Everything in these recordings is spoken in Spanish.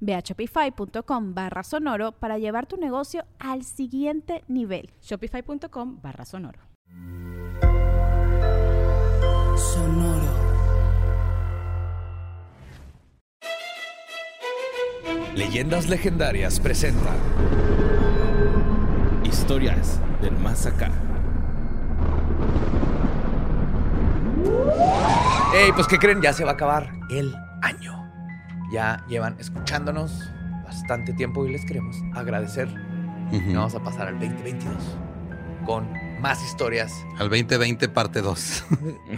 Ve a shopify.com barra sonoro para llevar tu negocio al siguiente nivel. Shopify.com barra sonoro. Sonoro. Leyendas Legendarias presenta Historias del Más Acá. Ey, pues ¿qué creen? Ya se va a acabar el año. Ya llevan escuchándonos bastante tiempo y les queremos agradecer. Y vamos a pasar al 2022 con más historias. Al 2020 parte 2.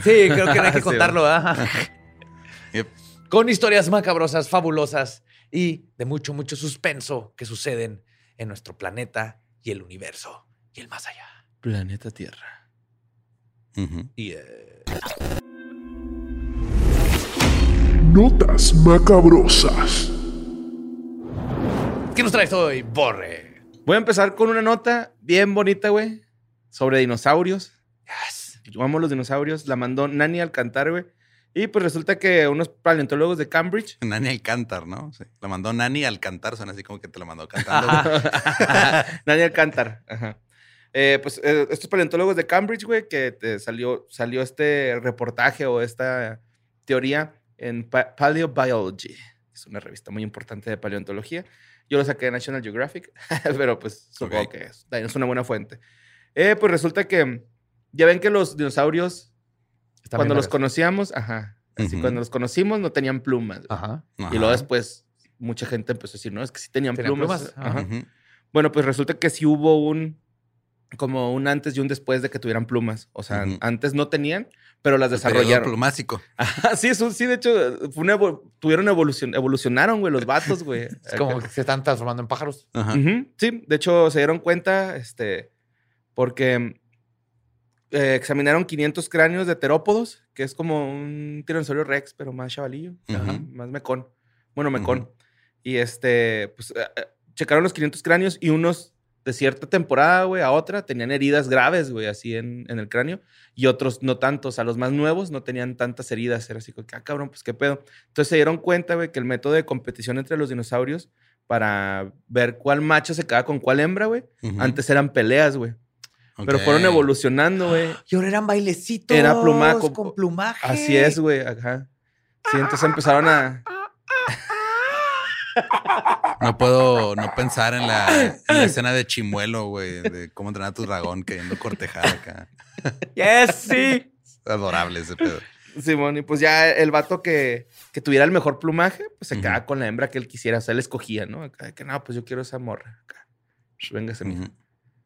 Sí, creo que no hay que contarlo. Yep. Con historias macabrosas, fabulosas y de mucho, mucho suspenso que suceden en nuestro planeta y el universo y el más allá. Planeta Tierra. Y eh, Notas macabrosas. ¿qué nos traes hoy, Borre? Voy a empezar con una nota bien bonita, güey, sobre dinosaurios. Yes. Yo amo los dinosaurios. La mandó Nani Alcantar, güey. Y pues resulta que unos paleontólogos de Cambridge. Nani Alcantar, ¿no? Sí. La mandó Nani Alcantar, suena así como que te la mandó cantando. Nani Alcantar. Ajá. Eh, pues eh, estos paleontólogos de Cambridge, güey, que te salió, salió este reportaje o esta teoría en Pa- Paleobiology. Es una revista muy importante de paleontología. Yo lo saqué de National Geographic, pero pues supongo Ok. que es, es una buena fuente. Eh, pues resulta que ya ven que los dinosaurios, Están cuando los conocíamos, ajá, así Ujú. cuando los conocimos no tenían plumas. güey. Ajá. Y Ajá. luego después mucha gente empezó a decir, no, es que sí tenían, Tenían plumas. plumas, Ajá. ajá. Ujú. Bueno, pues resulta que sí hubo un, como un antes y un después de que tuvieran plumas. O sea, antes no tenían, pero las El desarrollaron. plumásico. Ajá, sí, eso, sí, de hecho, fue una evo- tuvieron evolución, evolucionaron, güey, los vatos, güey. Es como que se están transformando en pájaros. Ajá. Sí, de hecho, se dieron cuenta, este, porque eh, examinaron 500 cráneos de terópodos, que es como un tiranosaurio rex, pero más chavalillo, más mecón. Bueno, mecón. Y este, pues, eh, eh, checaron los 500 cráneos y unos de cierta temporada, güey, a otra, tenían heridas graves, güey, así en, en el cráneo, y otros no tantos. A los más nuevos no tenían tantas heridas. Era así como que, ah, cabrón, pues qué pedo. Entonces se dieron cuenta, güey, que el método de competición entre los dinosaurios para ver cuál macho se quedaba con cuál hembra, güey, antes eran peleas, güey. Pero fueron evolucionando, güey. Y ahora eran bailecitos. Era plumaco. Con plumaje. Así es, güey, ajá. Sí, entonces empezaron a... No puedo no pensar en la, en la escena de Chimuelo, güey, de cómo entrenar a tu dragón queriendo cortejar acá. Yes, sí. Adorable ese pedo. Simón, y pues ya el vato que, que tuviera el mejor plumaje, pues se quedaba con la hembra que él quisiera. O sea, él escogía, ¿no? Acá, de que no, pues yo quiero esa morra. Acá. Pues, Véngase, mija. Ujú.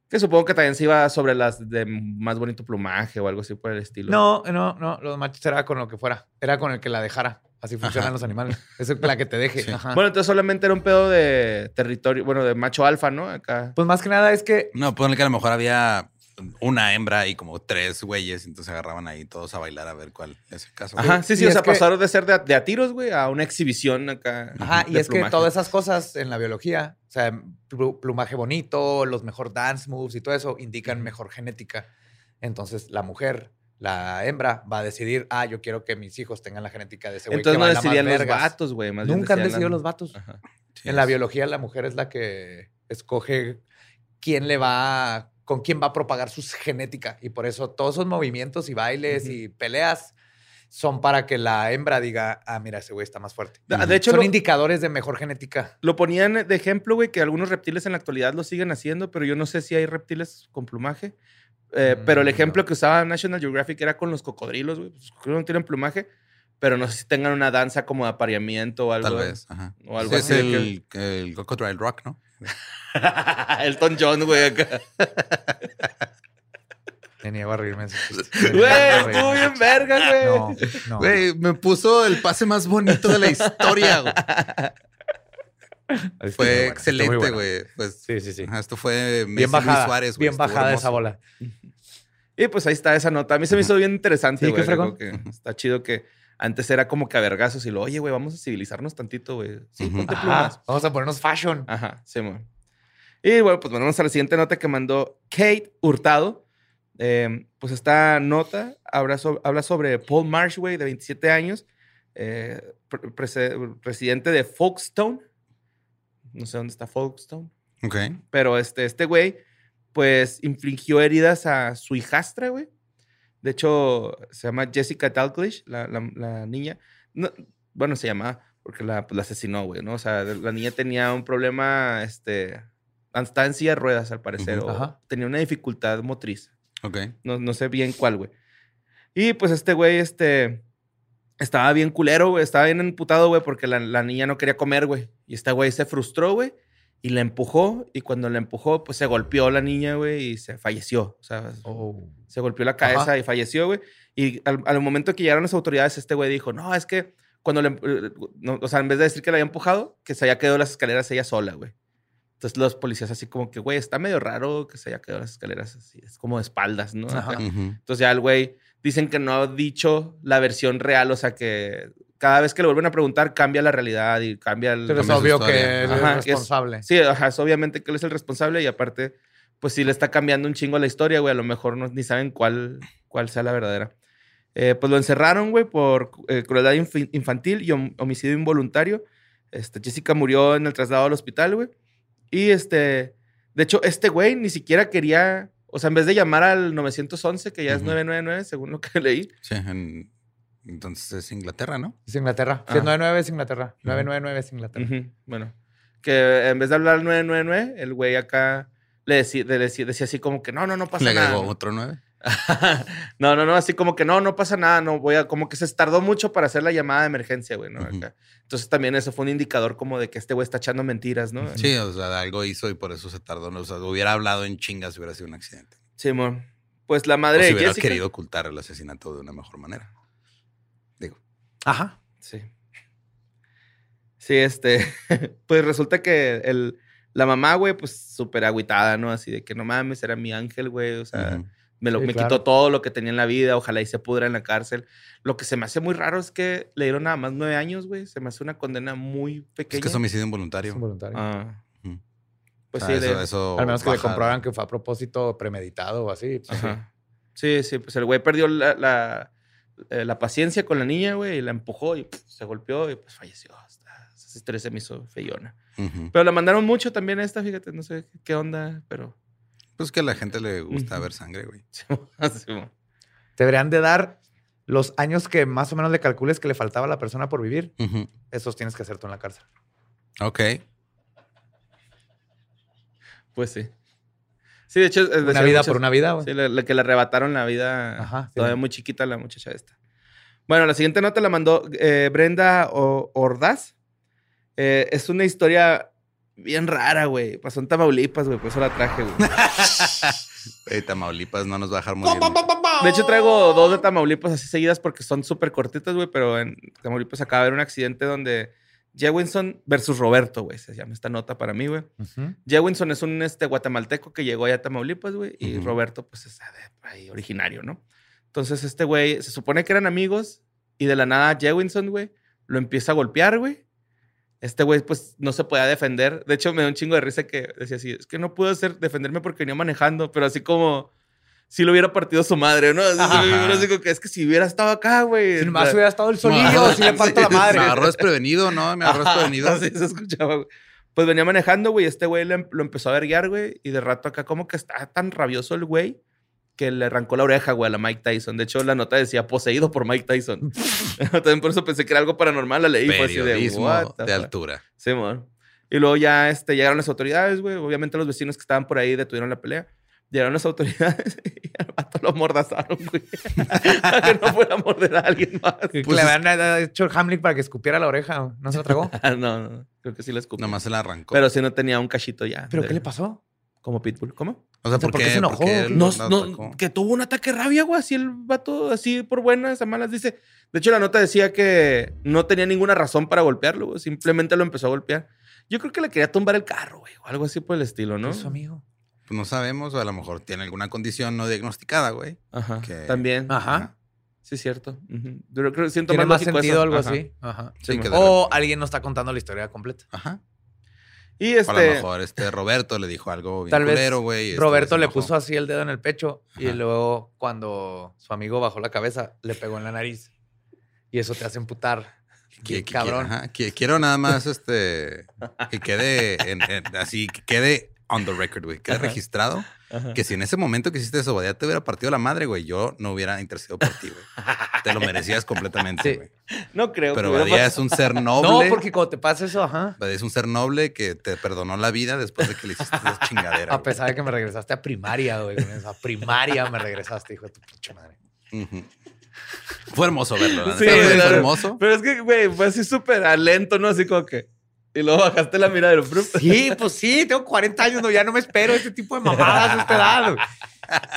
Que supongo que también se iba sobre las de más bonito plumaje o algo así por el estilo. No, no, no. Los machos era con lo que fuera. Era con el que la dejara. Así funcionan Ajá. los animales. Es la que te deje. Sí. Ajá. Bueno, entonces solamente era un pedo de territorio, bueno, de macho alfa, ¿no? Acá. pues más que nada es que No, ponle que a lo mejor había una hembra y como tres güeyes, entonces agarraban ahí todos a bailar a ver cuál es el caso. Ajá, sí, sí, y o sea, que- pasaron de ser de a, de a tiros, güey, a una exhibición acá. Ajá, y es que todas esas cosas en la biología, o sea, plu- plumaje bonito, los mejor dance moves y todo eso indican mejor genética. Entonces, la mujer, la hembra, va a decidir, ah, yo quiero que mis hijos tengan la genética de ese güey. Entonces que no decidían los vergas". vatos, güey. Nunca han decidido los vatos. Ajá. Sí, En la biología, la mujer es la que escoge quién le va, con quién va a propagar su genética. Y por eso todos esos movimientos y bailes y peleas son para que la hembra diga, ah, mira, ese güey está más fuerte. De, hecho, son lo, indicadores de mejor genética. lo ponían de ejemplo, güey, que algunos reptiles en la actualidad lo siguen haciendo, pero yo no sé si hay reptiles con plumaje. Eh, pero el Mm, ejemplo que usaba National Geographic era con los cocodrilos, güey. Los cocodrilos no tienen plumaje, pero no sé si tengan una danza como de apareamiento o algo. Tal vez. Ajá. O algo Sí, así. Es el, el Crocodile Rock, ¿no? Elton John, güey, acá. Me niego a reírme. Güey, estuvo bien verga, güey. No, no. Güey, me puso el pase más bonito de la historia, güey. Fue bueno, excelente, güey. Pues, Sí, sí, sí. esto fue Messi Bien bajada. Luis Suárez, güey. bien bajada esa bola. Y pues ahí está esa nota. A mí se me hizo bien interesante, Sí, güey. qué fregón. Creo que está chido que antes era como que a vergazos y lo, oye, güey, vamos a civilizarnos tantito, güey. Sí, ponte plumas. Vamos a ponernos fashion. Ajá, sí, mon. Y bueno, pues vamos a la siguiente nota que mandó Kate Hurtado. Eh, pues esta nota habla, so- habla sobre Paul Marsh, güey, de 27 años, eh, presidente de Folkestone. No sé dónde está Folkestone. Ok. Pero este, este güey, pues, infligió heridas a su hijastra, güey. De hecho, se llama Jessica Dalglish, la, la- la niña. No, bueno, se llama porque la, pues, la asesinó, güey, ¿no? O sea, la niña tenía un problema, este... Estaba en silla de ruedas, al parecer. O tenía una dificultad motriz. Ok. No, no sé bien cuál, güey. Y pues este güey, este... Estaba bien culero, güey. Estaba bien emputado, güey, porque la, la niña no quería comer, güey. Y este güey se frustró, güey. Y la empujó. Y cuando la empujó, pues se golpeó la niña, güey. Y se falleció. O sea, Oh. se golpeó la cabeza Ajá. y falleció, güey. Y al, al momento que llegaron las autoridades, este güey dijo, no, es que cuando le... eh, no, o sea, en vez de decir que la había empujado, que se haya quedado en las escaleras ella sola, güey. Entonces los policías así como que, güey, está medio raro que se haya quedado en las escaleras así. Es como de espaldas, ¿no? Ajá. Entonces ya el güey dicen que no ha dicho la versión real, o sea que cada vez que le vuelven a preguntar cambia la realidad y cambia el... Pero es obvio que él Ajá, es que es- responsable. Sí, ajá, es obviamente que él es el responsable y aparte, pues sí le está cambiando un chingo la historia, güey. A lo mejor no, ni saben cuál, cuál sea la verdadera. Eh, pues lo encerraron, güey, por eh, crueldad infi- infantil y hom- homicidio involuntario. Este, Jessica murió en el traslado al hospital, güey. Y este, de hecho, este güey ni siquiera quería, o sea, en vez de llamar al 911, que ya es Ujú. 999, según lo que leí. Sí, en- entonces es Inglaterra, ¿no? Es Inglaterra. Ah. Si es 99 es Inglaterra. 999 es Inglaterra. Bueno, que en vez de hablar al 999, el güey acá le decía, le decía, decía así como que no, no, no pasa Le nada. agregó otro nueve. no, no, no, así como que no, no pasa nada, no voy a, como que se tardó mucho para hacer la llamada de emergencia, güey, ¿no? Entonces también eso fue un indicador como de que este güey está echando mentiras, ¿no? Sí, o sea, algo hizo y por eso se tardó. O sea, hubiera hablado en chingas si hubiera sido un accidente. Simón. Pues la O madre si de hubiera Jessica. querido ocultar el asesinato de una mejor manera. Ajá. Sí. Sí, este. pues resulta que el, la mamá, güey, pues súper agüitada, ¿no? Así de que no mames, era mi ángel, güey. O sea, me, lo, Sí, me claro. quitó todo lo que tenía en la vida. Ojalá y se pudra en la cárcel. Lo que se me hace muy raro es que le dieron nada más nueve años, güey. Se me hace una condena muy pequeña. Es que es homicidio Es involuntario. involuntario. Ah. Pues O sea, sí, eso, de- eso Al menos que le comprueban que fue a propósito premeditado o así. pues, sí. Ajá. Sí, sí, pues el güey perdió la, la, eh, la paciencia con la niña, güey, y la empujó y pff, se golpeó y pues falleció. Esa historia se me hizo feyona. Pero la mandaron mucho también a esta, fíjate, no sé qué onda, pero... Pues que a la gente le gusta ver sangre, güey. Sí, sí. Deberían de dar los años que más o menos le calcules que le faltaba a la persona por vivir. Ujú. Esos tienes que hacer tú en la cárcel. Ok. pues sí. Sí, de hecho... es- Una vida muchas- por una vida, güey. Sí, le, le- que le arrebataron la vida Ajá, sí. todavía muy chiquita la muchacha esta. Bueno, la siguiente nota la mandó eh, Brenda O- Ordaz. Eh, es una historia bien rara, güey. Pasó en Tamaulipas, güey, por eso la traje, güey. Ey, Tamaulipas no nos va a dejar morir. De hecho, traigo dos de Tamaulipas así seguidas porque son súper cortitas, güey, pero en Tamaulipas acaba de haber un accidente donde Jewinson versus Roberto, güey, se llama esta nota para mí, güey. Jewinson es un este, guatemalteco que llegó allá a Tamaulipas, güey, y. Roberto, pues, es de ahí originario, ¿no? Entonces, este güey, se supone que eran amigos y de la nada Jewinson, güey, lo empieza a golpear, güey. Este güey, pues, no se podía defender. De hecho, me da un chingo de risa que decía así, es que no puedo hacer, defenderme porque venía manejando, pero así como si lo hubiera partido su madre, ¿no? Que es que si hubiera estado acá, güey. Si hubiera estado el solillo, si le parto la Me madre. agarró desprevenido, ¿no? Me agarró desprevenido. Así se escuchaba, güey. Pues venía manejando, güey. Este güey le- lo empezó a verguiar, güey. Y de rato acá, como que está tan rabioso el güey que le arrancó la oreja, güey, a la Mike Tyson. De hecho, la nota decía poseído por Mike Tyson. También por eso pensé que era algo paranormal. La leí y fue así de. "What the de fuck?". altura. Sí, mon. Y luego ya este, llegaron las autoridades, güey. Obviamente los vecinos que estaban por ahí detuvieron la pelea. Llegaron las autoridades y al vato lo amordazaron, güey. Para que no fuera a morder a alguien más. Pues le habían eh, hecho el Hamlet para que escupiera la oreja. ¿No se lo tragó? Ah, no, no, creo que sí la escupió. Nomás se la arrancó. Pero sí no tenía un cachito ya. ¿Pero de- qué le pasó? Como Pitbull. ¿Cómo? o sea, ¿por ¿por qué qué se enojó? ¿Por qué No, no, que tuvo un ataque de rabia, güey. Así el vato, así por buenas, a malas, dice. De hecho, la nota decía que no tenía ninguna razón para golpearlo, güey. Simplemente lo empezó a golpear. Yo creo que le quería tumbar el carro, güey. O algo así por el estilo, ¿no? Eso, amigo. Pues no sabemos, o a lo mejor tiene alguna condición no diagnosticada, güey. Ajá. Que- También. Ajá. Sí, es cierto. Ujú. Yo creo, siento Tiene más sentido eso. algo Ajá. así. Ajá. Sí, Sí, que O alguien no está contando la historia completa. Ajá. Y O a lo este. mejor este Roberto le dijo algo bien Tal vez culero, güey. este Roberto le puso así el dedo en el pecho y Ajá. luego cuando su amigo bajó la cabeza le pegó en la nariz. Y eso te hace emputar. Que- Qué que- cabrón. ajá, que- quiero nada más este que quede en- en- así, que quede on the record, güey. Quede Ajá. registrado Ajá. que si en ese momento que hiciste eso, ya te hubiera partido la madre, güey, yo no hubiera intercedido por ti, güey. Te lo merecías completamente, Sí. güey. No creo. Pero Badía es un ser noble. No, porque cuando te pasa eso, ajá. Badía es un ser noble que te perdonó la vida después de que le hiciste esa chingadera. A pesar de que me regresaste a primaria, güey. A primaria me regresaste, hijo de tu pinche madre. Fue hermoso verlo, la Sí, fue hermoso. Pero es que, güey, fue así súper a lento, ¿no? Así como que. Y luego bajaste la mirada del fruto. Sí, pues sí, tengo 40 años, no, ya no me espero este tipo de mamadas a esta edad.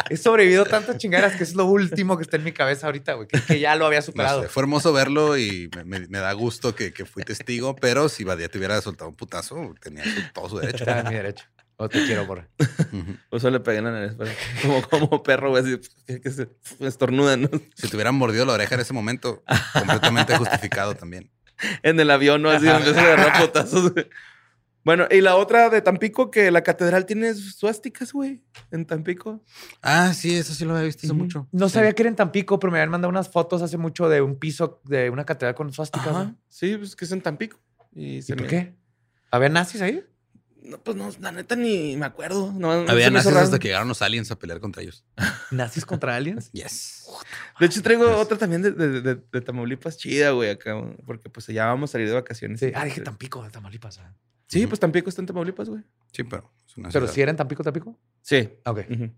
He sobrevivido tantas chingaderas que es lo último que está en mi cabeza ahorita, güey, que, que ya lo había No superado. sé, fue hermoso verlo y me, me- me da gusto que, que fui testigo, pero si Badía te hubiera soltado un putazo, tenía todo su derecho. Está en mi derecho. O te quiero, por. Por eso le pegué en la nariz. Como, como perro, güey, así que, que se estornuda, ¿no? Si te hubieran mordido la oreja en ese momento, completamente justificado también. En el avión, ¿no? Así donde se agarra putazos. güey. Bueno, y la otra de Tampico, que la catedral tiene suásticas, güey, en Tampico. Ah, sí, eso sí lo había visto hace mucho. No Sí. sabía que era en Tampico, pero me habían mandado unas fotos hace mucho de un piso de una catedral con suásticas. Ajá. ¿no? Sí, pues que es en Tampico. ¿Y, ¿Y se por me- qué? ¿Había nazis ahí? No, pues no, la neta ni me acuerdo. No, no Había nazis raro. hasta que llegaron los aliens a pelear contra ellos. ¿Nazis contra aliens? Yes. De hecho, traigo otra también de, de, de- de Tamaulipas chida, güey, acá. Porque pues ya vamos a salir de vacaciones. Sí. Ah, dije Tampico, de Tamaulipas. ah. Sí, pues Tampico está en Tamaulipas, güey. Sí, pero es una Pero si era en Tampico, Tampico. Sí. Ok. Ujú.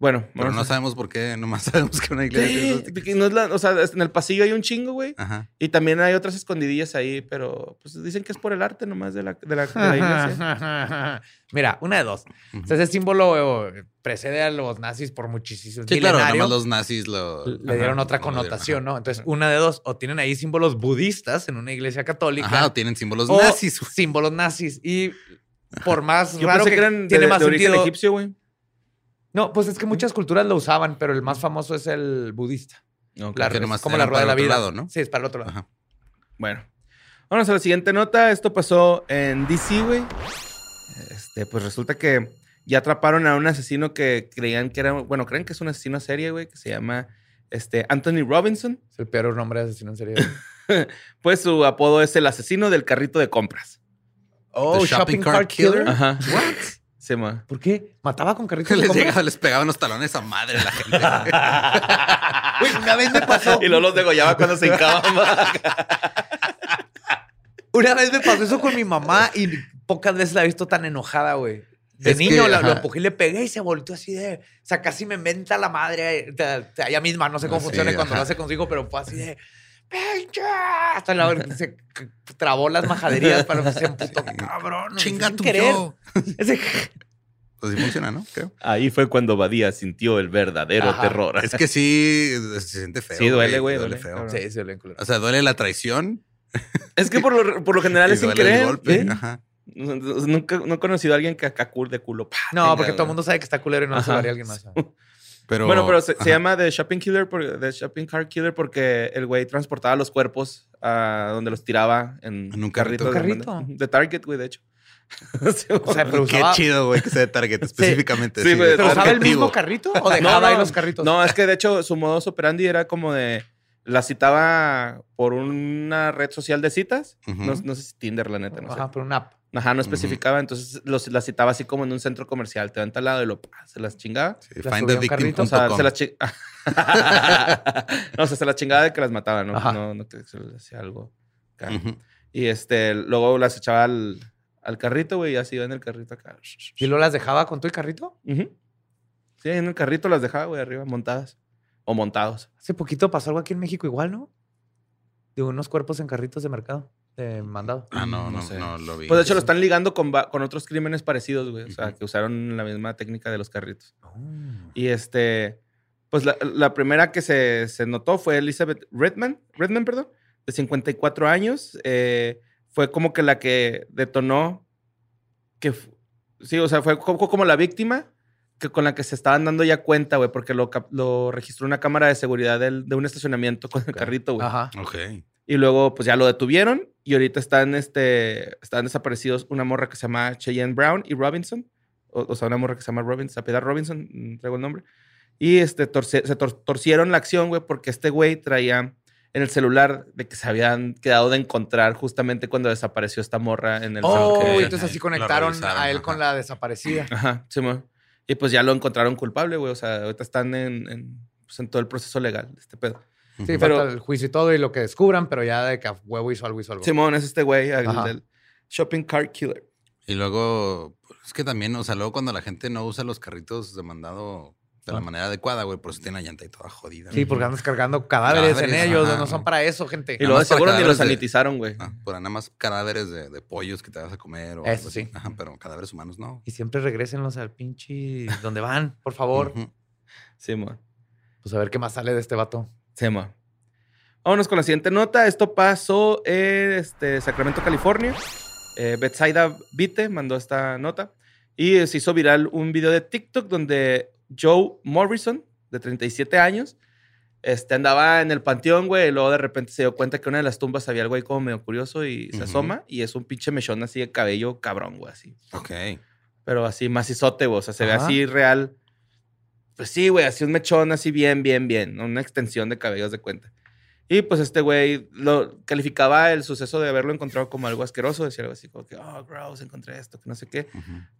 Bueno, Pero vamos no a- sabemos por qué, nomás sabemos que una iglesia porque no es la- o sea, en el pasillo hay un chingo, güey. Ajá. Y también hay otras escondidillas ahí, pero pues dicen que es por el arte nomás de la, de la, de la iglesia. Mira, una de dos. Ujú. O sea, ese símbolo eh, precede a los nazis por muchísimos Sí, claro, nomás los nazis lo... Le dieron Ajá, otra dieron, connotación, ajá. ¿no? Entonces, una de dos. O tienen ahí símbolos budistas en una iglesia católica. Ajá, o tienen símbolos o nazis. güey. símbolos nazis. Y por más Yo raro pensé que, que eran de, tiene más de origen sentido. egipcio, güey. No, pues es que muchas culturas lo usaban, pero el más famoso es el budista. Ok. La- que es como la rueda de para la el otro vida. lado, ¿no? Sí, es para el otro lado. Ajá. Bueno, vamos a la siguiente nota. Esto pasó en DC, güey. Este, pues resulta que ya atraparon a un asesino que creían que era, bueno, creen que es un asesino a serie, güey, que se llama este, Anthony Robinson. Es el peor nombre de asesino en serie. Pues su apodo es el asesino del carrito de compras. oh, The shopping cart killer. Ajá. Llama. ¿Por qué? ¿Mataba con carritos les compras? llegaba, les pegaban los talones a madre a la gente. Güey, una vez me pasó. Y luego los degollaba cuando se hincaban. Una vez me pasó eso con mi mamá y pocas veces la he visto tan enojada, güey. De Es niño que, la- lo empujé y le pegué y se volteó así de. O sea, casi me menta la madre. ella misma, no sé cómo Sí, funciona cuando lo hace consigo, pero fue así de. ¡Pinche! Hasta la hora que se trabó las majaderías para que se emputó. Cabrón. Chinga tu querer. yo. Ese- Pues sí funciona, ¿no? Creo. Ahí fue cuando Badía sintió el verdadero Ajá. terror. Es que sí se siente feo. Sí, duele, güey, Duele duele, feo. cabrón. Sí, sí, bien culero. O sea, duele la traición. Es que por lo, por lo general y es sin duele el querer. golpe. ¿eh? Ajá. Nunca no he conocido a alguien que acá de culo. pa, No, tenga, porque todo el mundo sabe que está culero y no se lo haría a alguien más. Pero, bueno, pero se, llama The Shopping Killer, por, The Shopping Car Killer porque el güey transportaba los cuerpos a donde los tiraba en, En un carrito. de ¿Un carrito? De Target, güey, de hecho. Sí, O sea, pero Qué usaba, chido, güey, que sea de Target específicamente. Sí, güey, ¿pero usaba el mismo carrito o dejaba ahí los carritos? No, es que de hecho su modus operandi era como de. La citaba por una red social de citas. No, no sé si Tinder, la neta, no sé. Ajá, por una app. Ajá, no especificaba. Entonces los, la citaba así como en un centro comercial. Te va al lado y lo, pa, se las chingaba. Sí, La carrito, O sea, se las chingaba. no, o sea, se las chingaba de que las mataba, ¿no? Ajá. No, no que se les hacía algo. acá. Y este, luego las echaba al, al carrito, güey, y así iba en el carrito acá. ¿Y luego las dejaba con tu carrito? Ujú. Sí, en el carrito las dejaba, güey, arriba, montadas. O montados. Hace poquito pasó algo aquí en México igual, ¿no? De unos cuerpos en carritos de mercado, de mandado. Ah, no, No no, sé. no lo vi. Pues de hecho lo están ligando con, con otros crímenes parecidos, güey. O sea, que usaron la misma técnica de los carritos. Oh. Y este, pues la, la primera que se, se notó fue Elizabeth Redman, Redman, perdón, de 54 años. Eh, fue como que la que detonó que, sí, o sea, fue co- como la víctima que con la que se estaban dando ya cuenta, güey, porque lo, lo registró una cámara de seguridad del- de un estacionamiento con el carrito, güey. Ajá. Ok. Y luego, pues ya lo detuvieron y ahorita están, este, están desaparecidos una morra que se llama Cheyenne Brown y Robinson. O, o sea, una morra que se llama Robinson, se apellida Robinson, mm, traigo el nombre. Y este, torce- se tor- torcieron la acción, güey, porque este güey traía en el celular de que se habían quedado de encontrar justamente cuando desapareció esta morra en el Oh, Ok. entonces así conectaron a él ajá. con la desaparecida. Ajá, sí, mo. Y pues ya lo encontraron culpable, güey. O sea, ahorita están en, en, pues, en todo el proceso legal de este pedo. Sí, Pero- falta el juicio y todo y lo que descubran, pero ya de que a huevo hizo algo, hizo algo. Simón es este güey, el del Shopping Cart Killer. Y luego, pues, es que también, o sea, luego cuando la gente no usa los carritos de mandado de la Ah. manera adecuada, güey, por eso tiene la llanta y toda jodida. Sí, porque andas cargando cadáveres, en ellos, ajá. no son para eso, gente. Y luego seguro ni los sanitizaron, güey. Ah, por nada más cadáveres de, de pollos que te vas a comer. O Eso sí. Ajá, pero cadáveres humanos no. Y siempre regrésenlos al pinche donde van, por favor. Ujú. Simón. Pues a ver qué más sale de este vato. Simón. Vámonos con la siguiente nota. Esto pasó en este, Sacramento, California. Eh, Betsaida Vite mandó esta nota. Y se hizo viral un video de TikTok donde Joe Morrison, de 37 años, este, andaba en el panteón, güey, y luego de repente se dio cuenta que en una de las tumbas había algo ahí como medio curioso y se asoma y es un pinche mechón así de cabello cabrón, güey, así. Ok. Pero así macizote, güey, o sea, se ve así real. Pues sí, güey, así un mechón así bien, bien, bien, una extensión de cabellos de cuenta. Y pues este güey lo calificaba el suceso de haberlo encontrado como algo asqueroso, decía algo así como que, oh, gross, encontré esto, que no sé qué.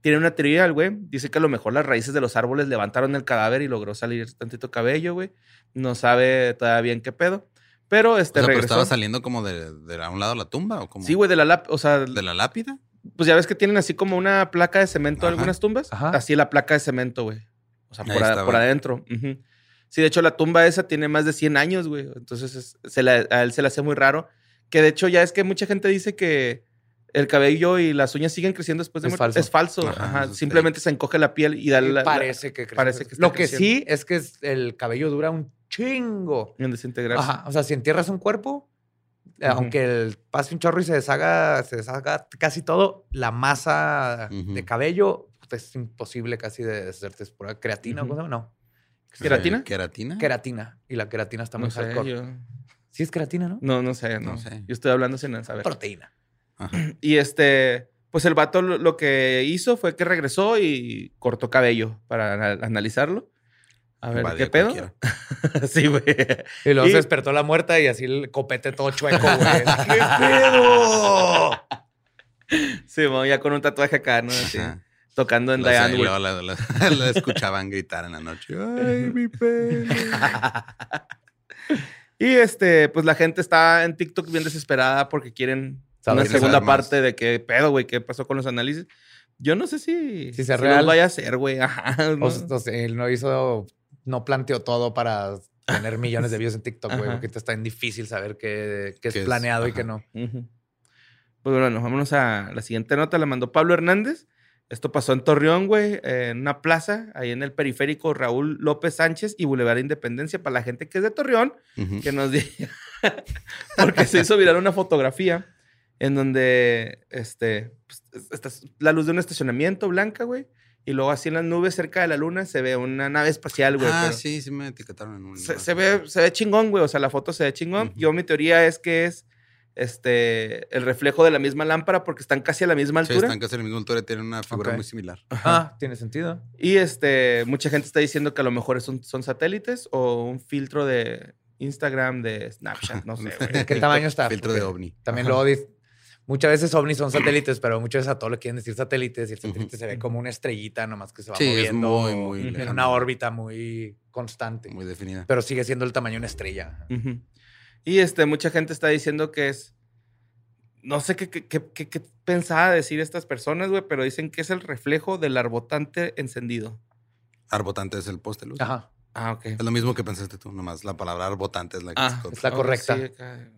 Tiene una teoría, el güey. Dice que a lo mejor las raíces de los árboles levantaron el cadáver y logró salir tantito cabello, güey. No sabe todavía bien qué pedo. Pero O este sea, pero estaba saliendo como de, de a un lado la tumba o como Sí, güey, de la lap- o sea, de la lápida. pues ya ves que tienen así como una placa de cemento Ajá. algunas tumbas. Ajá. Así la placa de cemento, güey. O sea, por, a- estaba. por adentro. Ujú. Sí, de hecho la tumba esa tiene más de 100 años, güey. Entonces es- se le- a él se le hace muy raro. Que de hecho ya es que mucha gente dice que el cabello y las uñas siguen creciendo después de Es falso. Es falso. Ajá, Simplemente se encoge la piel y da Y la, la- parece que crece. parece que está Lo que creciendo. sí es que es- el cabello dura un chingo. en desintegrarse. Ajá. O sea, si entierras un cuerpo, eh, aunque el pase un chorro y se deshaga, se deshaga casi todo, la masa Ujú. de cabello es imposible casi de deshacerte. Es pura creatina, Ujú. ¿cómo se llama? No. ¿Queratina? ¿Queratina? Queratina. Y la queratina está muy No sé, hardcore. yo- Sí es queratina, ¿no? No, no sé, no. No sé. Yo estoy hablando sin saber. Proteína. Ajá. Y este, pues el vato lo, que hizo fue que regresó y cortó cabello para ana- analizarlo. A ver, ¿qué pedo? sí, güey. Y luego Y- se despertó la muerta y así el copete todo chueco, güey. ¡Qué pedo! Sí, ya con un tatuaje acá, ¿no? Así, Ajá. Tocando en Los- Diane. Wood. luego la, la- la escuchaban gritar en la noche. Ay, mi pelo. Y este, pues la gente está en TikTok bien desesperada porque quieren una segunda parte de qué pedo, güey, qué pasó con los análisis. Yo no sé si, Si sea los real. vaya a ser, güey. Ajá. ¿no? O, o sea, él no hizo, no planteó todo para tener millones de views en TikTok, güey, porque está bien difícil saber qué, qué es Qué es, planeado y qué no. Ujú. Pues bueno, vámonos a la siguiente nota. La mandó Pablo Hernández. Esto pasó en Torreón, güey, en una plaza, ahí en el periférico Raúl López Sánchez y Boulevard Independencia. Para la gente que es de Torreón, que nos diga. Porque se hizo viral una fotografía en donde este, pues, esta es la luz de un estacionamiento blanca, güey. Y luego así en las nubes cerca de la luna se ve una nave espacial, güey. Ah, pero- sí, sí me etiquetaron en un. se, se ve, se ve chingón, güey. O sea, la foto se ve chingón. Yo, mi teoría es que es este el reflejo de la misma lámpara porque están casi a la misma Sí, altura. están casi a la misma altura y tienen una figura muy similar. Ah, tiene sentido. Y este, mucha gente está diciendo que a lo mejor son, son satélites o un filtro de Instagram, de Snapchat, no sé, güey. ¿De qué tamaño está? Filtro de ovni. También luego dice- muchas veces ovnis son satélites, pero muchas veces a todo le quieren decir satélites y el satélite se ve como una estrellita nomás que se va Sí, es moviendo muy, muy en lejano. una órbita muy constante. Muy definida. Pero sigue siendo el tamaño de una estrella. Ujú. Y este, mucha gente está diciendo que es. No sé qué, qué, qué, pensaba decir estas personas, güey, pero dicen que es el reflejo del arbotante encendido. Arbotante es el poste luz. Ajá. Ah, ok. Es lo mismo que pensaste tú, nomás la palabra arbotante es la que Ah, se- es la correcta. sí, acá,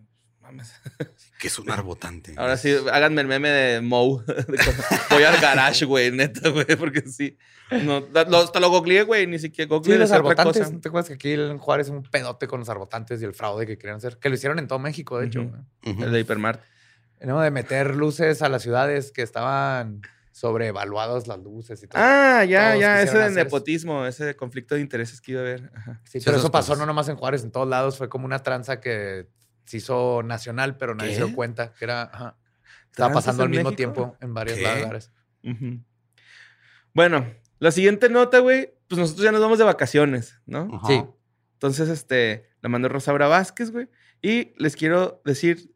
mames. que es un arbotante. Ahora sí, háganme el meme de Moe. Voy al garage, güey, neta, güey, porque sí. No, lo, hasta lo googleé, güey, ni siquiera Sí, googleé los decía otra arbotantes. cosa. ¿No te acuerdas que aquí en Juárez un pedote con los arbotantes y el fraude que querían hacer? Que lo hicieron en todo México, de hecho. El de Hipermart. No, de meter luces a las ciudades que estaban sobrevaluadas las luces y todo. Ah, ya, Todos ya, ese de hacer eso. nepotismo, ese de conflicto de intereses que iba a haber. Ajá. Sí, Sí, pero eso pasó cosas. no nomás en Juárez, en todos lados. Fue como una tranza que se hizo nacional, pero nadie se dio cuenta que era. ajá, estaba ¿Tranzas pasando al mismo México? tiempo en varios ¿Qué? lugares. Bueno, la siguiente nota, güey, pues nosotros ya nos vamos de vacaciones, ¿no? Sí. Entonces, este, la mandó Rosaura Vázquez, güey. Y les quiero decir,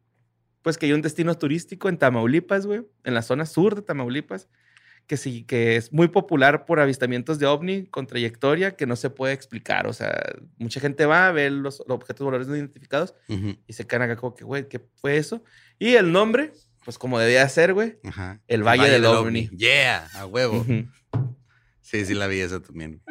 pues, que hay un destino turístico en Tamaulipas, güey, en la zona sur de Tamaulipas, que sí, que es muy popular por avistamientos de ovni con trayectoria que no se puede explicar. O sea, mucha gente va a ver los, los objetos voladores no identificados y se quedan acá como que, güey, ¿qué fue eso? Y el nombre, pues, como debía ser, güey. El Valle del Ovni. Yeah, a huevo. Sí, sí la vi esa también.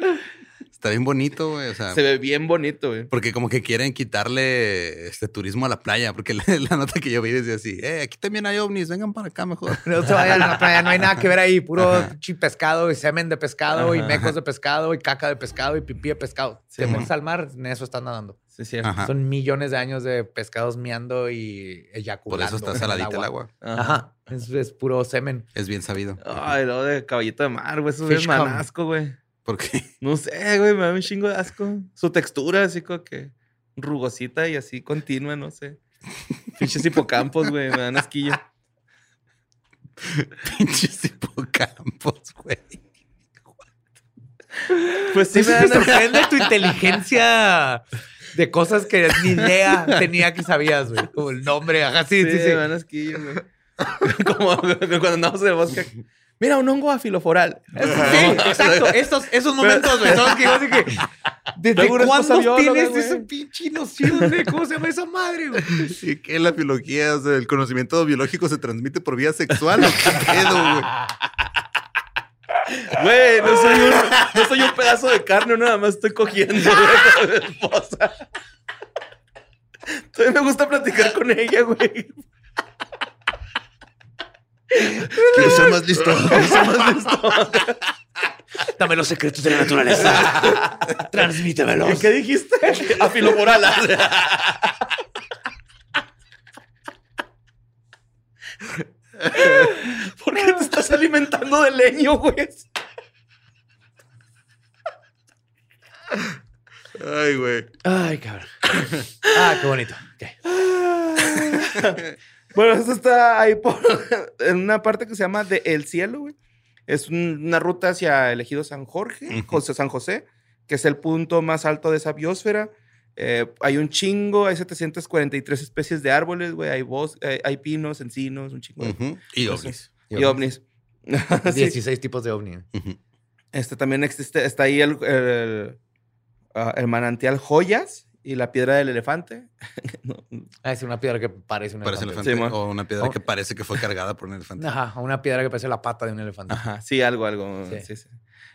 Está bien bonito, güey. O sea, se ve bien bonito, güey. porque como que quieren quitarle este turismo a la playa, porque la, la nota que yo vi decía así, eh, aquí también hay ovnis, vengan para acá mejor. No se vayan a la playa, no hay nada que ver ahí. Puro Ajá. pescado y semen de pescado y mecos de pescado y caca de pescado y pipí de pescado. Sí, Te mon. metes al mar, en eso están nadando. Sí. Ajá. Son millones de años de pescados miando y Por eyaculando. eso está saladita el agua. Ajá. Es, es puro semen. Es bien sabido. Ay, lo de caballito de mar, güey. Eso es manasco, güey. Porque No sé, güey, me da un chingo de asco. Su textura, así como que rugosita y así continua, no sé. Pinches hipocampos, güey, me dan asquillo. pinches hipocampos, güey. Pues sí, Sí, me me dan sorprende tu inteligencia de cosas que ni idea tenía que sabías, güey. Como el nombre, ajá, sí, Sí, sí, sí. me dan asquillo, güey. Como cuando andamos en el bosque. Mira, un hongo afiloforal. Sí, exacto. Esos, esos momentos, güey. Son que yo así que. ¿Desde cuándo tienes güey. esa pinche noción de cómo se llama esa madre, güey? ¿Y qué la? O sea, el conocimiento biológico se transmite por vía sexual. ¿o ¿Qué pedo, güey? Güey, no soy, un, no soy un pedazo de carne, nada más estoy cogiendo güey, con mi esposa. Todavía me gusta platicar con ella, güey. Quiero ser más listo. Quiero ser más listo. Dame los secretos de la naturaleza. Transmítemelos. ¿Qué dijiste? Afiloforal. ¿Por qué te estás alimentando de leño, güey? Ay, güey. Ay, cabrón. Ah, qué bonito. Ok. Bueno, esto está ahí por, en una parte que se llama de El Cielo, güey. Es un- una ruta hacia el ejido San Jorge. José San José, que es el punto más alto de esa biosfera. Eh, hay un chingo, hay 743 especies de árboles, güey. Hay, bos- hay, hay pinos, encinos, un chingo. Y ovnis. Y ovnis. Sí. 16 tipos de ovni. Ujú. Este también existe, está ahí el, el, ah, el manantial Joyas y la piedra del elefante. No, Ah, es una piedra que parece un Parece elefante. elefante. Sí, mo. o una piedra Oh. que parece que fue cargada por un elefante. Ajá, una piedra que parece la pata de un elefante. Ajá, sí, algo, algo. Sí. sí, sí.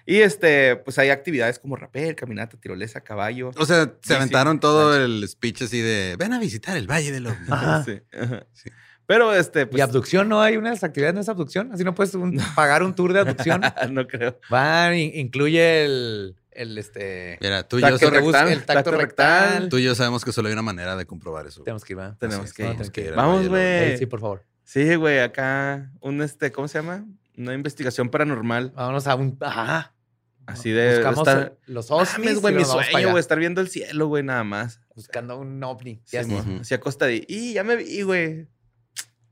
Y este, pues hay actividades como rapel, caminata, tirolesa, caballo. O sea, se Sí, aventaron sí. todo el speech así de ven a visitar el Valle del Ovni. Ajá. Sí, ajá. Sí. Pero este, ¿Y pues. abducción? ¿No hay unas actividades? ¿No es abducción? ¿Así no puedes un- pagar un tour de abducción? no creo. Va, in- incluye el, el este... Mira, tú y, Tacto yo, rectal, el tacto, tacto rectal. rectal. tú y yo sabemos que solo hay una manera de comprobar eso. Tenemos que ir, ¿verdad? Tenemos Así que tenemos que ir Vamos, güey. Ey, sí, por favor. Sí, güey, acá un este, ¿cómo se llama? Una investigación paranormal. Vámonos a un... Ajá. Así de Buscamos estar. los Mames, ovnis, güey, mi sueño, güey, estar viendo el cielo, güey, nada más. Buscando un ovni. Sí, así acostadito. Y ya me vi, güey.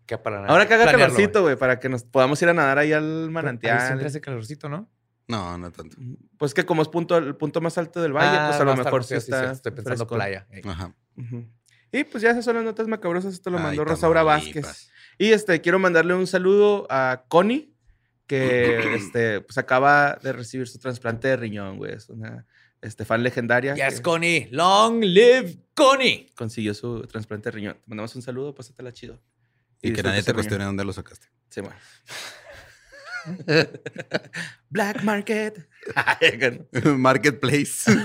que para Ahora que haga calorcito, güey, para que nos podamos ir a nadar ahí al. Ahí manantial. Siempre hace calorcito, ¿no? No, no tanto. Pues que como es punto, el punto más alto del valle, Ah, pues a lo mejor sí está. sí, Estoy pensando frescón. playa. Ey. Ajá. Ujú. Y pues ya esas son las notas macabrosas. Esto lo Ay, mandó Rosaura. Vázquez. Y este, quiero mandarle un saludo a Connie, que este, pues acaba de recibir su trasplante de riñón, güey. Es una este, fan legendaria. Yes, que Connie. Long live Connie. consiguió su trasplante de riñón. Te mandamos un saludo, pásatela chido. Y que disfruta nadie te cuestione dónde lo sacaste. Sí, man. Black Market. Marketplace.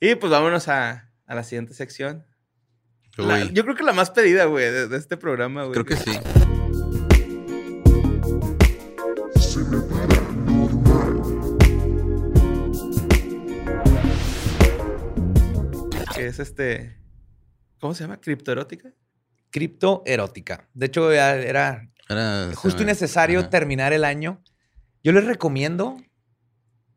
y pues vámonos a, a la siguiente sección. La- yo creo que la más pedida, güey, de, de este programa, güey. creo que sí. Que es este. ¿Cómo se llama? ¿Criptoerótica? Criptoerótica. De hecho, era Era- justo y necesario Ajá. terminar el año. Yo les recomiendo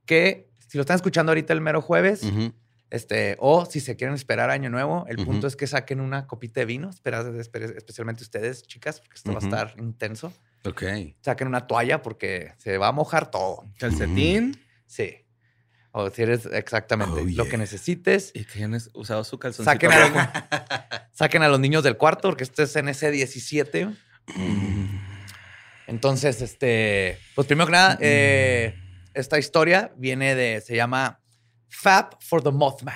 que si lo están escuchando ahorita el mero jueves, Ujú. este, o si se quieren esperar año nuevo, el punto es que saquen una copita de vino, especialmente ustedes, chicas, porque esto va a estar intenso. Ok. Saquen una toalla porque se va a mojar todo. Calcetín. Sí. O si eres exactamente Oh, lo que necesites. Y que hayan usado su calzoncito. Saquen a, los, saquen a los niños del cuarto porque este es NC17. Entonces, este, pues primero que nada, eh, esta historia viene de, se llama Fab for the Mothman.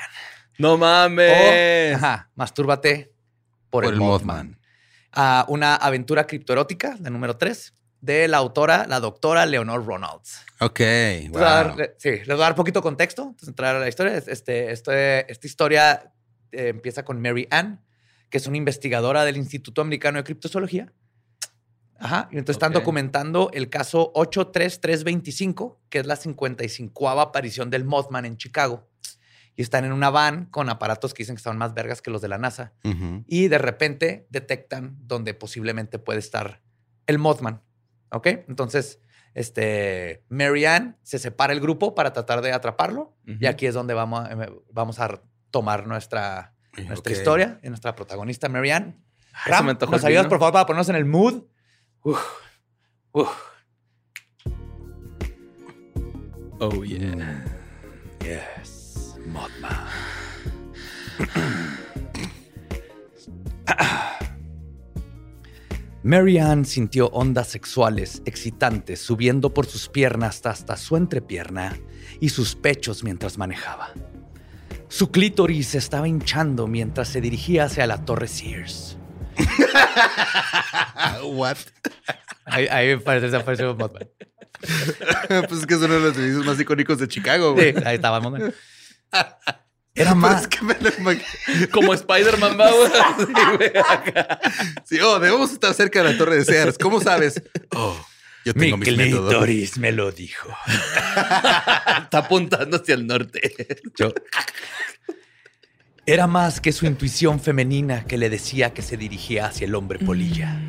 ¡No O, mames! ajá, mastúrbate por, Por el, el Mothman. Mothman. Ah, una aventura criptoerótica, la número 3, de la autora, la doctora Leonor Ronalds. Ok. Les voy a dar- sí, les voy a dar poquito contexto de entrar a la historia. Este, este- esta historia eh, empieza con Mary Ann, que es una investigadora del Instituto Americano de Criptozoología. Ajá. Y entonces están documentando el caso 83325, que es la 55 aparición del Mothman en Chicago. Y están en una van con aparatos que dicen que son más vergas que los de la NASA. Y de repente detectan donde posiblemente puede estar el Mothman. ¿Ok? Entonces, este, Mary Ann se separa el grupo para tratar de atraparlo. Y aquí es donde vamos a, eh, vamos a tomar nuestra, nuestra Ok. historia y nuestra protagonista, Mary Ann. Ay, se Ram, ¿nos ayudas, por favor, para ponernos en el mood? Uf, uf. Oh, yeah. Yes, Mothman. Mary Ann sintió ondas sexuales excitantes subiendo por sus piernas hasta su entrepierna y sus pechos mientras manejaba. Su clítoris se estaba hinchando mientras se dirigía hacia la torre Sears. What? Ahí, ahí parece desapareció Mothman. pues es que es uno de los edificios más icónicos de Chicago, güey. Sí, ahí estaba Mothman. Era más. Es que me lo imagino. Como Spider-Man, va, güey. Sí, güey, acá. Sí, oh, debemos estar cerca de la torre de Sears. ¿Cómo sabes? Oh, yo Mi tengo mis métodos. clítoris me lo dijo. Está apuntando hacia el norte. Yo- Era más que su intuición femenina que le decía que se dirigía hacia el hombre polilla.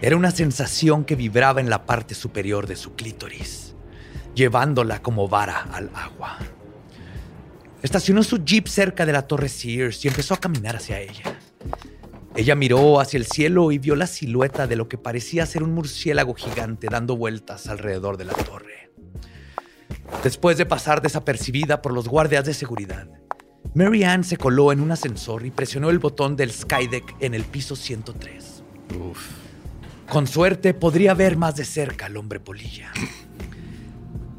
Era una sensación que vibraba en la parte superior de su clítoris, llevándola como vara al agua. Estacionó su jeep cerca de la torre Sears y empezó a caminar hacia ella. Ella miró hacia el cielo y vio la silueta de lo que parecía ser un murciélago gigante dando vueltas alrededor de la torre. Después de pasar desapercibida por los guardias de seguridad, Mary Ann se coló en un ascensor y presionó el botón del Skydeck en el piso 103. Con suerte podría ver más de cerca al hombre polilla.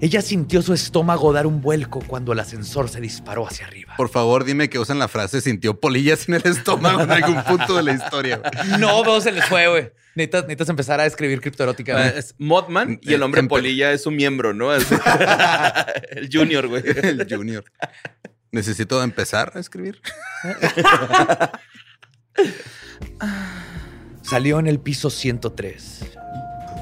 Ella sintió su estómago dar un vuelco cuando el ascensor se disparó hacia arriba. Por favor, dime que usan la frase sintió polillas en el estómago en algún punto de la historia. No, no se les fue, güey. Necesitas, necesitas empezar a escribir criptoerótica. Es Mothman y el hombre Empe- polilla es su miembro, ¿no? Es- el junior, güey. El junior. Necesito empezar a escribir. Salió en el piso 103.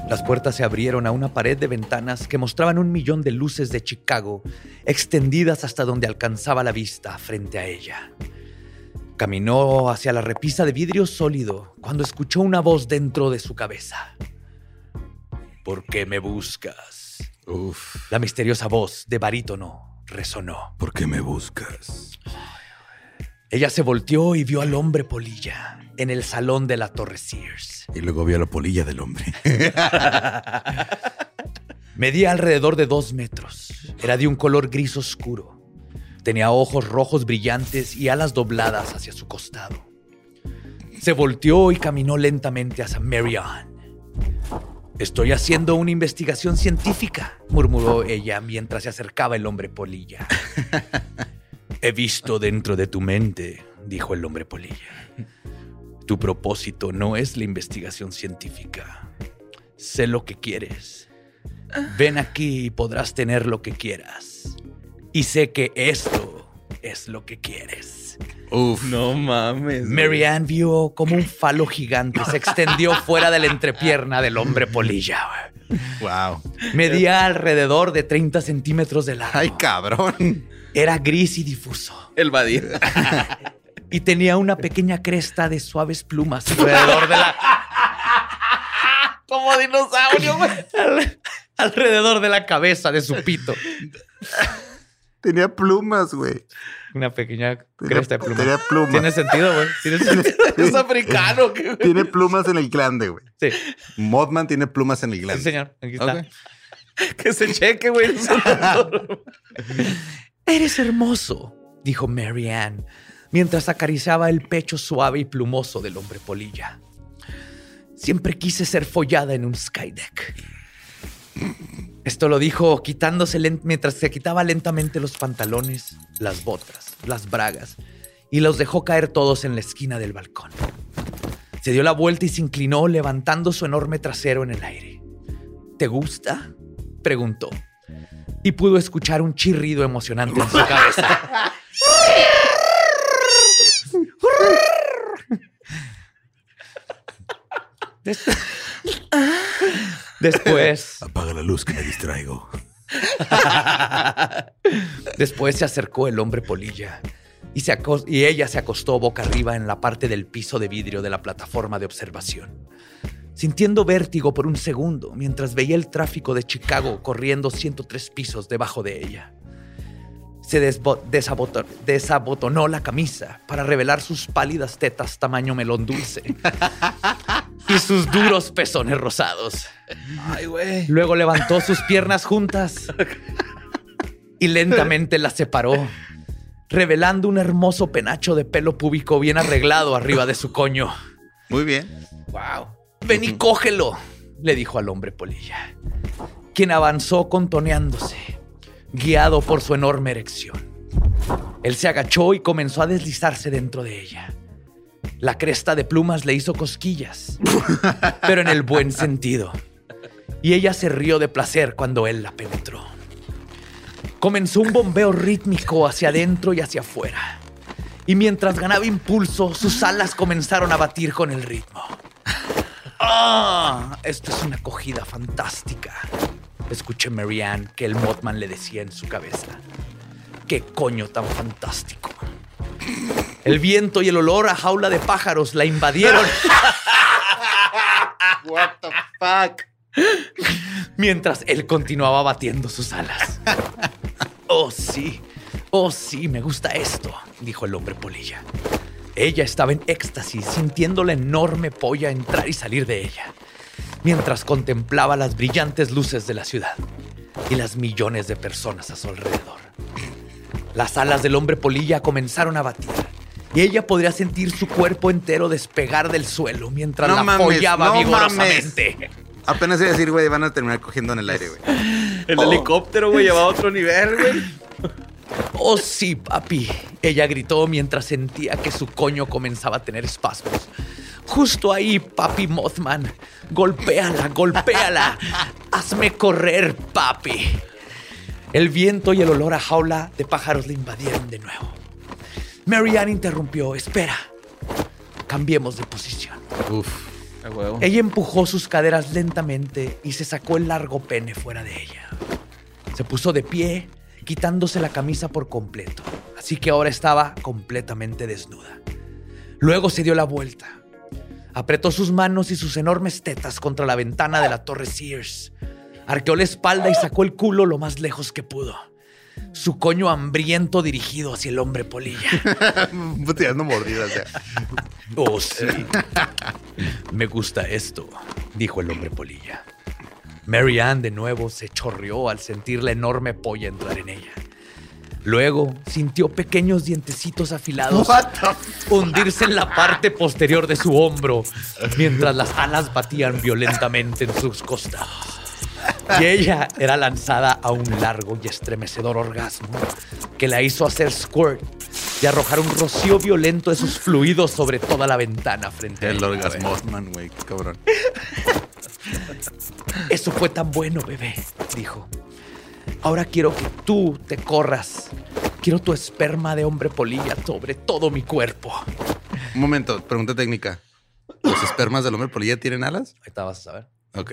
Las puertas se abrieron a una pared de ventanas que mostraban un millón de luces de Chicago extendidas hasta donde alcanzaba la vista frente a ella. Caminó hacia la repisa de vidrio sólido cuando escuchó una voz dentro de su cabeza. ¿Por qué me buscas? Uf. La misteriosa voz de barítono resonó. ¿Por qué me buscas? Ella se volteó y vio al hombre polilla en el salón de la Torre Sears. Y luego vio la polilla del hombre. Medía alrededor de dos metros. Era de un color gris oscuro. Tenía ojos rojos brillantes y alas dobladas hacia su costado. Se volteó y caminó lentamente hacia Mary Ann. Estoy haciendo una investigación científica, murmuró ella mientras se acercaba el hombre polilla. He visto dentro de tu mente, dijo el hombre polilla. Tu propósito no es la investigación científica. Sé lo que quieres. Ven aquí y podrás tener lo que quieras. Y sé que esto es lo que quieres. Uf. No mames. Ann vio como un falo gigante se extendió fuera de la entrepierna del hombre polilla. Wow. Medía alrededor de 30 centímetros de largo. Ay, cabrón. Era gris y difuso. El Badir. Y tenía una pequeña cresta de suaves plumas alrededor de la... Como dinosaurio, güey. al- alrededor de la cabeza de su pito. Tenía plumas, güey. Una pequeña Tenía, cresta de plumas. tenía plumas. Tiene sentido, güey. Tiene sentido. Es africano, güey. Tiene plumas en el glande, güey. Sí, Mothman tiene plumas en el sí, glande. señor. Aquí está. Que se cheque, güey. Eres hermoso, dijo Mary Ann, mientras acariciaba el pecho suave y plumoso del hombre polilla. Siempre quise ser follada en un skydeck. Esto lo dijo quitándose mientras se quitaba lentamente los pantalones, las botas, las bragas y los dejó caer todos en la esquina del balcón. Se dio la vuelta y se inclinó levantando su enorme trasero en el aire. ¿Te gusta? preguntó. Y pudo escuchar un chirrido emocionante en su cabeza. Des- Después, Apaga la luz que me distraigo. después se acercó el hombre polilla y, se y ella se acostó boca arriba en la parte del piso de vidrio de la plataforma de observación, sintiendo vértigo por un segundo mientras veía el tráfico de Chicago corriendo 103 pisos debajo de ella. Se desabotonó la camisa para revelar sus pálidas tetas tamaño melón dulce y sus duros pezones rosados. Ay, güey. Luego levantó sus piernas juntas y lentamente las separó, revelando un hermoso penacho de pelo púbico bien arreglado arriba de su coño. Muy bien. Wow. Ven y cógelo, le dijo al hombre polilla, quien avanzó contoneándose, guiado por su enorme erección. Él se agachó y comenzó a deslizarse dentro de ella. La cresta de plumas le hizo cosquillas, pero en el buen sentido. Y ella se rió de placer cuando él la penetró. Comenzó un bombeo rítmico hacia adentro y hacia afuera. Y mientras ganaba impulso, sus alas comenzaron a batir con el ritmo. ¡Ah! Esto es una acogida fantástica. Escuché Marianne que el Mothman le decía en su cabeza. ¡Qué coño tan fantástico! El viento y el olor a jaula de pájaros la invadieron What the fuck? mientras él continuaba batiendo sus alas. Oh, sí. Oh, sí, me gusta esto, dijo el hombre polilla. Ella estaba en éxtasis, sintiendo la enorme polla entrar y salir de ella, mientras contemplaba las brillantes luces de la ciudad y las millones de personas a su alrededor. Las alas del hombre polilla comenzaron a batir y ella podría sentir su cuerpo entero despegar del suelo mientras No la mames, follaba no vigorosamente. Apenas iba a decir, güey, van a terminar cogiendo en el aire, güey. El Oh. helicóptero, güey, llevaba a otro nivel, güey. Oh, sí, papi. Ella gritó mientras sentía que su coño comenzaba a tener espasmos. Justo ahí, papi Mothman. Golpéala, golpéala. Hazme correr, papi. El viento y el olor a jaula de pájaros le invadieron de nuevo. Marianne interrumpió. Espera. Cambiemos de posición. Uf. Ella empujó sus caderas lentamente y se sacó el largo pene fuera de ella. Se puso de pie, quitándose la camisa por completo, así que ahora estaba completamente desnuda. Luego se dio la vuelta. Apretó sus manos y sus enormes tetas contra la ventana de la torre Sears. Arqueó la espalda y sacó el culo lo más lejos que pudo. Su coño hambriento dirigido hacia el hombre polilla. Tirando mordidas. Oh, sí. Me gusta esto, dijo el hombre polilla. Mary Ann de nuevo se chorreó al sentir la enorme polla entrar en ella. Luego sintió pequeños dientecitos afilados hundirse en la parte posterior de su hombro mientras las alas batían violentamente en sus costados. Y ella era lanzada a un largo y estremecedor orgasmo que la hizo hacer squirt y arrojar un rocío violento de sus fluidos sobre toda la ventana frente a El ella. orgasmosman, güey. qué Cabrón. Eso fue tan bueno, bebé, dijo. Ahora quiero que tú te corras. Quiero tu esperma de hombre polilla sobre todo mi cuerpo. Un momento, pregunta técnica. ¿Los espermas del hombre polilla tienen alas? Ahorita vas a saber. Ok.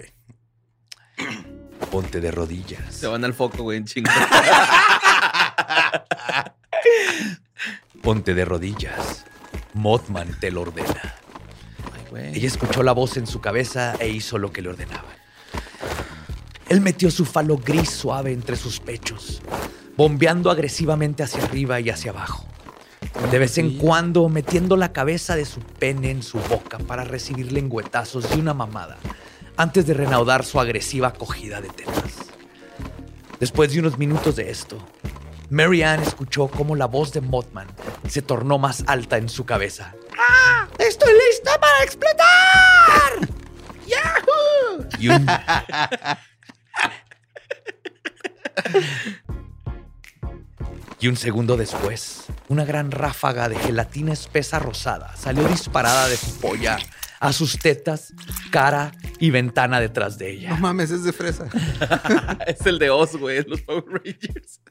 Ponte de rodillas. Se van al foco, güey, en chingo. Ponte de rodillas. Mothman te lo ordena. Ella escuchó la voz en su cabeza e hizo lo que le ordenaba. Él metió su falo gris suave entre sus pechos, bombeando agresivamente hacia arriba y hacia abajo. De vez en cuando metiendo la cabeza de su pene en su boca para recibir lengüetazos y una mamada, antes de reanudar su agresiva acogida de tetas. Después de unos minutos de esto, Mary Ann escuchó cómo la voz de Mothman se tornó más alta en su cabeza. ¡Ah! ¡Estoy lista para explotar! ¡Yahoo! Y un... Y un segundo después, una gran ráfaga de gelatina espesa rosada salió disparada de su polla a sus tetas, cara y ventana detrás de ella. No mames, es de fresa. es el de Oz, güey, los Power Rangers.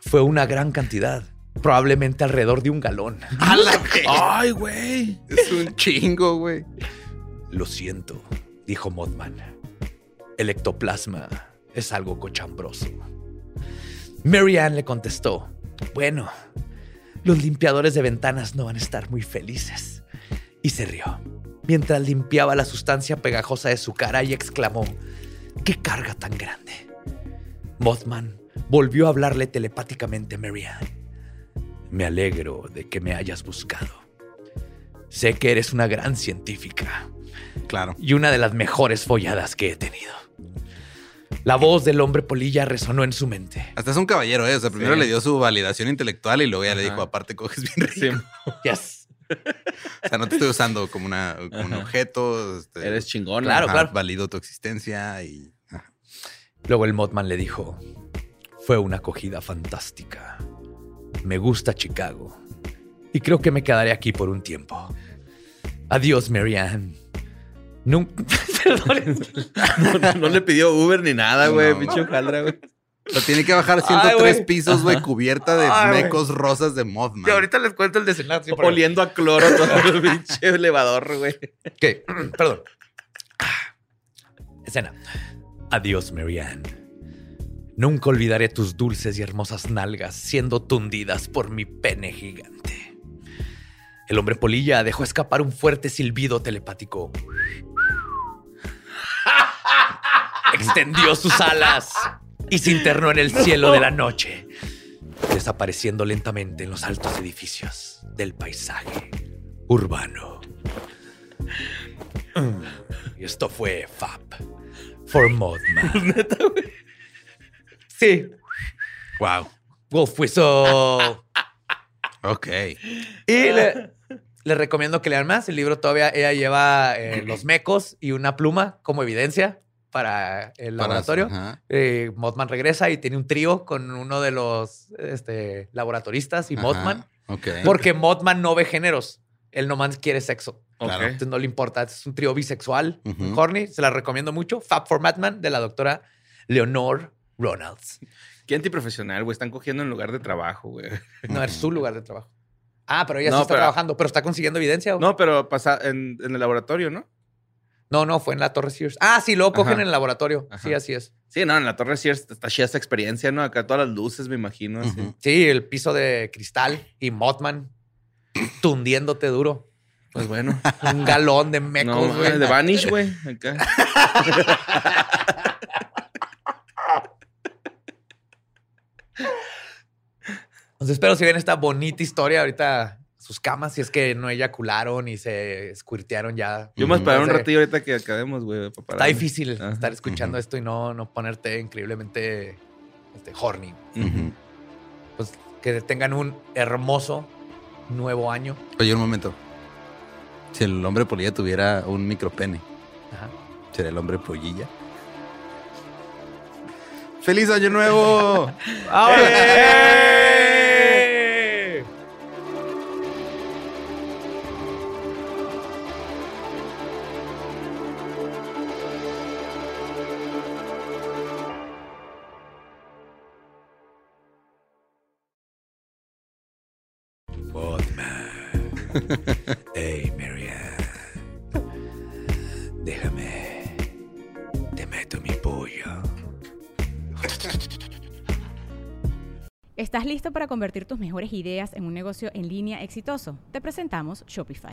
Fue una gran cantidad, probablemente alrededor de un galón. Ay, güey. Es un chingo, güey. Lo siento, dijo Mothman. El ectoplasma es algo cochambroso. Mary Ann le contestó, bueno, los limpiadores de ventanas no van a estar muy felices. Y se rió, mientras limpiaba la sustancia pegajosa de su cara y exclamó, ¡qué carga tan grande! Mothman volvió a hablarle telepáticamente a Mary Ann. Me alegro de que me hayas buscado. Sé que eres una gran científica Claro. y una de las mejores folladas que he tenido. La voz del hombre polilla resonó en su mente. Hasta es un caballero, ¿eh? O sea, primero Sí. le dio su validación intelectual y luego ya le dijo, aparte coges bien rico. Sí, Yes. O sea, no te estoy usando como, una, como un objeto. este, eres chingón. Claro, ajá, claro. Valido tu existencia y... ajá. Luego el Mothman le dijo, fue una acogida fantástica. Me gusta Chicago y creo que me quedaré aquí por un tiempo. Adiós, Marianne. Nun- Perdón. No, no- no le pidió Uber ni nada, güey. No. Pinche hojaldra, güey. Pero tiene que bajar Ay, 103 güey. pisos, güey, cubierta de Ay, mecos rosas de Mothman. Y ahorita les cuento el desenlace. Oliendo a cloro todo el pinche elevador, güey. ¿Qué? Perdón. Escena. Adiós, Marianne. Nunca olvidaré tus dulces y hermosas nalgas siendo tundidas por mi pene gigante. El hombre polilla dejó escapar un fuerte silbido telepático. Extendió sus alas y se internó en el cielo de la noche, desapareciendo lentamente en los altos edificios del paisaje urbano. Y esto fue Fab for Modman. Sí. Wow. Wolf Whistle. Ok. Y le, le recomiendo que lean más. El libro todavía ella lleva eh, los mecos y una pluma como evidencia para el Para- laboratorio. ajá. Eh, Mothman regresa y tiene un trío con uno de los este, laboratoristas y Ajá. Mothman. Ok. Porque Mothman no ve géneros. Él nomás quiere sexo. Claro. Ok. Entonces no le importa. Es un trío bisexual. Horny. Se la recomiendo mucho. Fab for Madman de la doctora Leonor Ronalds. Qué antiprofesional, güey. Están cogiendo en lugar de trabajo, güey. No, es su lugar de trabajo. Ah, pero ella sí No, está pero- trabajando. ¿Pero está consiguiendo evidencia? o? No, pero pasa en, en el laboratorio, ¿no? no, no, fue en la Torre Sears. Ah, sí, luego cogen Ajá. en el laboratorio. Ajá. Sí, así es. Sí, no, en la Torre Sears está chida esta experiencia, ¿no? Acá todas las luces, me imagino. así. Sí, el piso de cristal y Mothman tundiéndote duro. Pues bueno. Un galón de mecos, güey. de Vanish, güey. Acá. Entonces espero si ven esta bonita historia ahorita sus camas, si es que no eyacularon y se squirtearon ya. Yo me voy a esperar un ratillo ahorita que acabemos, güey. para Está difícil Ajá. estar escuchando esto y no, no ponerte increíblemente este, horny. Pues que tengan un hermoso nuevo año. Oye, un momento. Si el hombre polilla tuviera un micropene, Ajá. ¿sería el hombre pollilla? ¡Feliz Año Nuevo! ¡Eh! hey, Marianne. Déjame. Te meto mi pollo. ¿Estás listo para convertir tus mejores ideas en un negocio en línea exitoso? Te presentamos Shopify.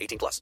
18 plus.